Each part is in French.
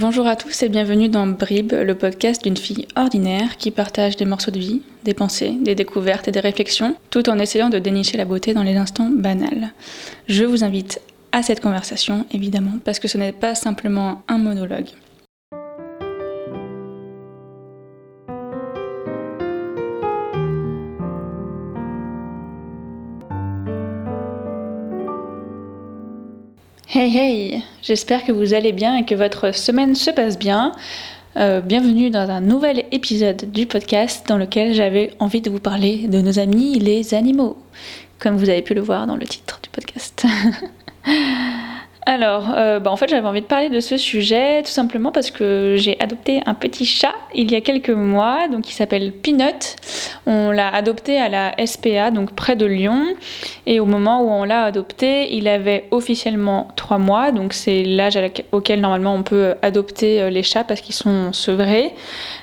Bonjour à tous et bienvenue dans Brib, le podcast d'une fille ordinaire qui partage des morceaux de vie, des pensées, des découvertes et des réflexions, tout en essayant de dénicher la beauté dans les instants banals. Je vous invite à cette conversation, évidemment, parce que ce n'est pas simplement un monologue. Hey hey, j'espère que vous allez bien et que votre semaine se passe bien. Euh, bienvenue dans un nouvel épisode du podcast dans lequel j'avais envie de vous parler de nos amis les animaux, comme vous avez pu le voir dans le titre du podcast. Alors, euh, bah, en fait, j'avais envie de parler de ce sujet tout simplement parce que j'ai adopté un petit chat il y a quelques mois, donc il s'appelle Peanut. On l'a adopté à la SPA, donc près de Lyon. Et au moment où on l'a adopté, il avait officiellement trois mois, donc c'est l'âge auquel normalement on peut adopter euh, les chats parce qu'ils sont sevrés.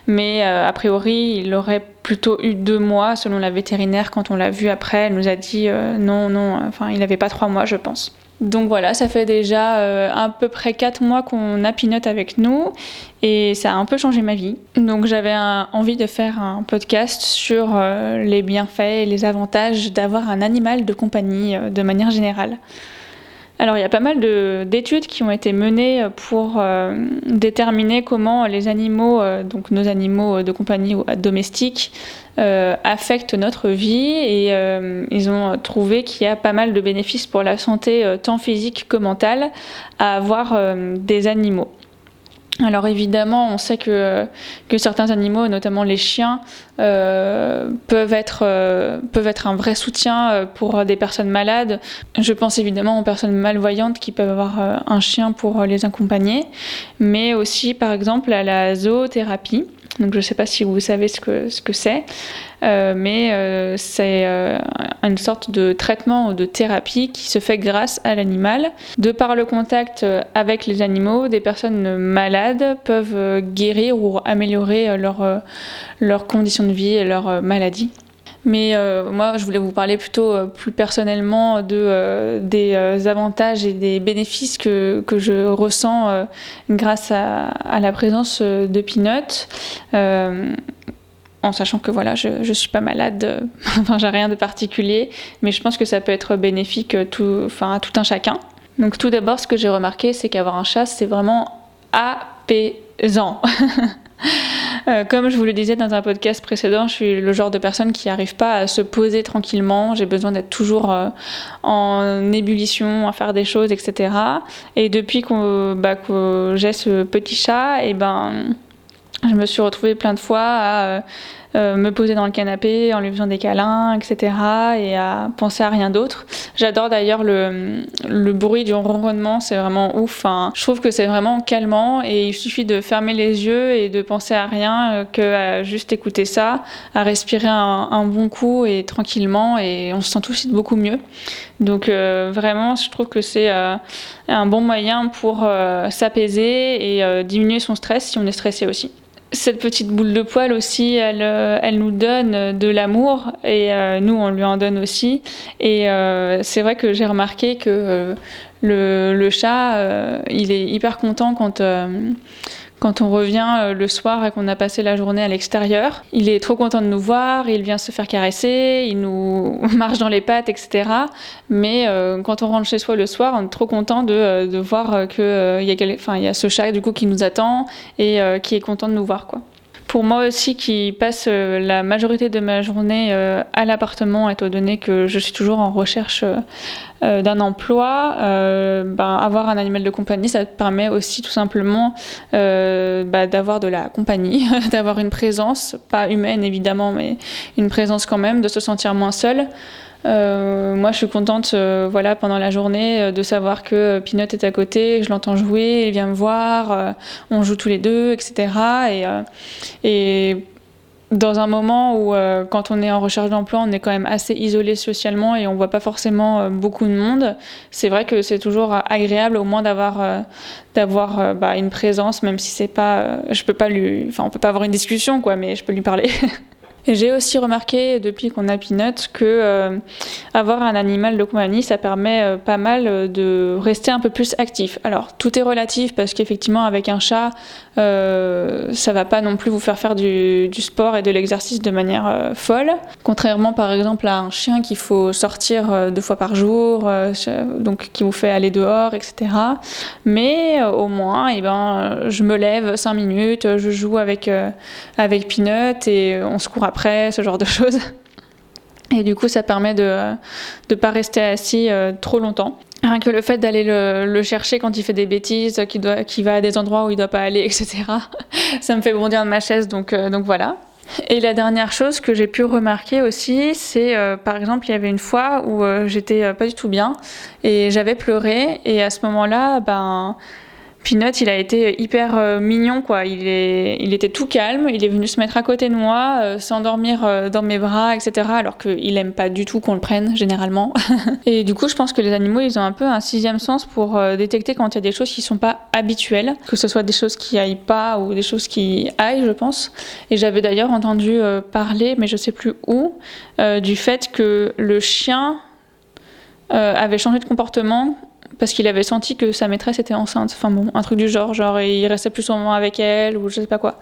Mais euh, a priori, il aurait plutôt eu deux mois selon la vétérinaire quand on l'a vu après. Elle nous a dit non, non, enfin, il n'avait pas trois mois, je pense. Donc voilà, ça fait déjà euh, à peu près 4 mois qu'on a Pinot avec nous et ça a un peu changé ma vie. Donc j'avais envie de faire un podcast sur euh, les bienfaits et les avantages d'avoir un animal de compagnie euh, de manière générale. Alors il y a pas mal d'études qui ont été menées pour euh, déterminer comment les animaux, euh, donc nos animaux de compagnie ou domestiques, euh, affectent notre vie et ils ont trouvé qu'il y a pas mal de bénéfices pour la santé tant physique que mentale à avoir des animaux. Alors évidemment, on sait que, que certains animaux, notamment les chiens, euh, peuvent, être, euh, peuvent être un vrai soutien euh, pour des personnes malades. Je pense évidemment aux personnes malvoyantes qui peuvent avoir un chien pour les accompagner, mais aussi par exemple à la zoothérapie. Donc je ne sais pas si vous savez ce que ce que c'est, euh, mais euh, c'est euh, une sorte de traitement ou de thérapie qui se fait grâce à l'animal. De par le contact avec les animaux, des personnes malades peuvent guérir ou améliorer leur, leurs conditions de vie et leur maladie. Mais euh, moi, je voulais vous parler plutôt euh, plus personnellement euh, des avantages et des bénéfices que, que je ressens grâce à, la présence de Peanut. en sachant que voilà, je, je suis pas malade, enfin, j'ai rien de particulier, mais je pense que ça peut être bénéfique tout, enfin, à tout un chacun. Donc, tout d'abord, ce que j'ai remarqué, c'est qu'avoir un chat, c'est vraiment apaisant. Euh, comme je vous le disais dans un podcast précédent, je suis le genre de personne qui n'arrive pas à se poser tranquillement. J'ai besoin d'être toujours euh, en ébullition, à faire des choses, etc. Et depuis bah, que j'ai ce petit chat, et ben, je me suis retrouvée plein de fois à euh, me poser dans le canapé en lui faisant des câlins, etc. et à penser à rien d'autre. J'adore d'ailleurs le, le, bruit du ronronnement, c'est vraiment ouf. je trouve que c'est vraiment calmant et il suffit de fermer les yeux et de penser à rien euh, que juste écouter ça, à respirer un, bon coup et tranquillement et on se sent tout de suite beaucoup mieux. Donc euh, vraiment, je trouve que c'est un bon moyen pour s'apaiser et diminuer son stress si on est stressé aussi cette petite boule de poil aussi, elle, euh, elle nous donne de l'amour et euh, nous, on lui en donne aussi. Et euh, c'est vrai que j'ai remarqué que le, chat, il est hyper content quand quand on revient euh, le soir et qu'on a passé la journée à l'extérieur. Il est trop content de nous voir, il vient se faire caresser, il nous marche dans les pattes, etc. Mais euh, quand on rentre chez soi le soir, on est trop content de, euh, voir qu'il y, a y a ce chat du coup qui nous attend et qui est content de nous voir. quoi pour moi aussi qui passe euh, la majorité de ma journée euh, à l'appartement, étant donné que je suis toujours en recherche euh, d'un emploi, ben, avoir un animal de compagnie, ça permet aussi tout simplement bah, d'avoir de la compagnie, d'avoir une présence, pas humaine évidemment, mais une présence quand même, de se sentir moins seul. Euh, moi, je suis contente, euh, voilà, pendant la journée, euh, de savoir que Pinot est à côté, je l'entends jouer, il vient me voir, on joue tous les deux, etc. Et, dans un moment où, quand on est en recherche d'emploi, on est quand même assez isolé socialement et on voit pas forcément beaucoup de monde, c'est vrai que c'est toujours agréable au moins d'avoir d'avoir bah, une présence, même si c'est pas, je peux pas lui, enfin, on peut pas avoir une discussion, quoi, mais je peux lui parler. J'ai aussi remarqué depuis qu'on a Peanut que euh, avoir un animal de compagnie, ça permet euh, pas mal euh, de rester un peu plus actif. Alors tout est relatif parce qu'effectivement avec un chat, euh, ça va pas non plus vous faire faire du, sport et de l'exercice de manière folle. Contrairement par exemple à un chien qu'il faut sortir deux fois par jour, donc qui vous fait aller dehors, etc. Mais au moins, eh ben, je me lève cinq minutes, je joue avec, avec Peanut et on se court après, ce genre de choses. Et du coup, ça permet de ne pas rester assis euh, trop longtemps. Rien que le fait d'aller le, chercher quand il fait des bêtises, qu'il qu va à des endroits où il doit pas aller, etc. ça me fait bondir de ma chaise, donc, euh, donc voilà. Et la dernière chose que j'ai pu remarquer aussi, c'est euh, par exemple, il y avait une fois où j'étais pas du tout bien et j'avais pleuré et à ce moment-là, ben Peanut, il a été hyper euh, mignon, quoi. Il, est, il était tout calme, il est venu se mettre à côté de moi, euh, s'endormir euh, dans mes bras, etc. Alors qu'il aime pas du tout qu'on le prenne, généralement. et du coup, je pense que les animaux, ils ont un peu un sixième sens pour détecter quand il y a des choses qui sont pas habituelles, que ce soit des choses qui aillent pas ou des choses qui aillent, je pense. Et j'avais d'ailleurs entendu parler, mais je sais plus où, du fait que le chien avait changé de comportement parce qu'il avait senti que sa maîtresse était enceinte. Enfin bon, un truc du genre, genre il restait plus souvent avec elle ou je sais pas quoi.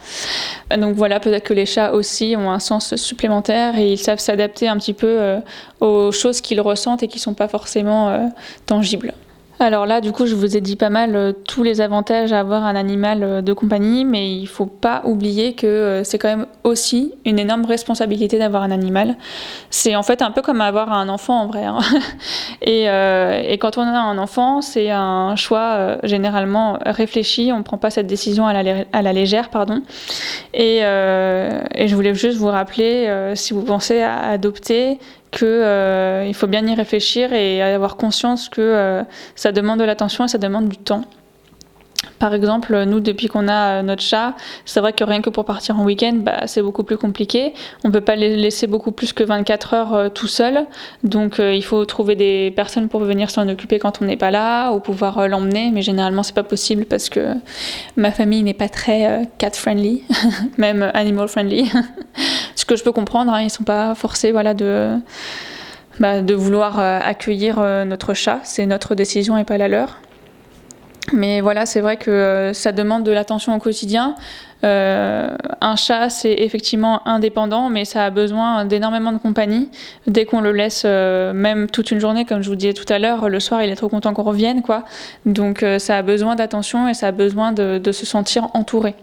Donc voilà, peut-être que les chats aussi ont un sens supplémentaire et ils savent s'adapter un petit peu euh, aux choses qu'ils ressentent et qui sont pas forcément euh, tangibles. Alors là, du coup, je vous ai dit pas mal euh, tous les avantages à avoir un animal euh, de compagnie, mais il faut pas oublier que euh, c'est quand même aussi une énorme responsabilité d'avoir un animal. C'est en fait un peu comme avoir un enfant en vrai. Hein. Et, quand on a un enfant, c'est un choix généralement réfléchi. On ne prend pas cette décision à la, légère, pardon. Et, je voulais juste vous rappeler, si vous pensez à adopter, qu'il euh, faut bien y réfléchir et avoir conscience que euh, ça demande de l'attention et ça demande du temps. Par exemple, nous, depuis qu'on a notre chat, c'est vrai que rien que pour partir en week-end, bah, c'est beaucoup plus compliqué. On ne peut pas les laisser beaucoup plus que 24 heures euh, tout seul. Donc, euh, il faut trouver des personnes pour venir s'en occuper quand on n'est pas là ou pouvoir euh, l'emmener. Mais généralement, c'est pas possible parce que ma famille n'est pas très euh, cat-friendly, même animal-friendly. Ce que je peux comprendre, hein, ils sont pas forcés voilà, de, bah, de vouloir euh, accueillir euh, notre chat. C'est notre décision et pas la leur. Mais voilà, c'est vrai que euh, ça demande de l'attention au quotidien. Un chat, c'est effectivement indépendant, mais ça a besoin d'énormément de compagnie. Dès qu'on le laisse, même toute une journée, comme je vous disais tout à l'heure, le soir, il est trop content qu'on revienne, quoi. Donc, ça a besoin d'attention et ça a besoin de se sentir entouré.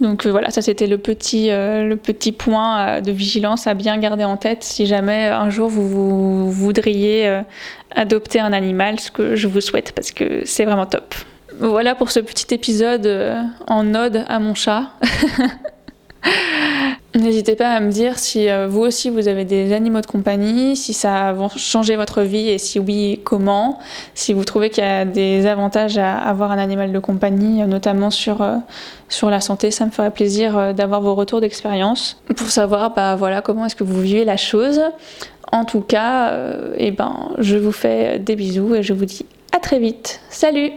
Donc euh, voilà, ça c'était le petit, euh, point euh, de vigilance à bien garder en tête si jamais un jour vous, vous voudriez adopter un animal, ce que je vous souhaite parce que c'est vraiment top. Voilà pour ce petit épisode en ode à mon chat. N'hésitez pas à me dire si euh, vous aussi vous avez des animaux de compagnie, si ça a changé votre vie et si oui, comment. Si vous trouvez qu'il y a des avantages à avoir un animal de compagnie, notamment sur, euh, sur la santé, ça me ferait plaisir d'avoir vos retours d'expérience pour savoir bah, voilà, comment est-ce que vous vivez la chose. En tout cas, euh, eh ben, je vous fais des bisous et je vous dis à très vite. Salut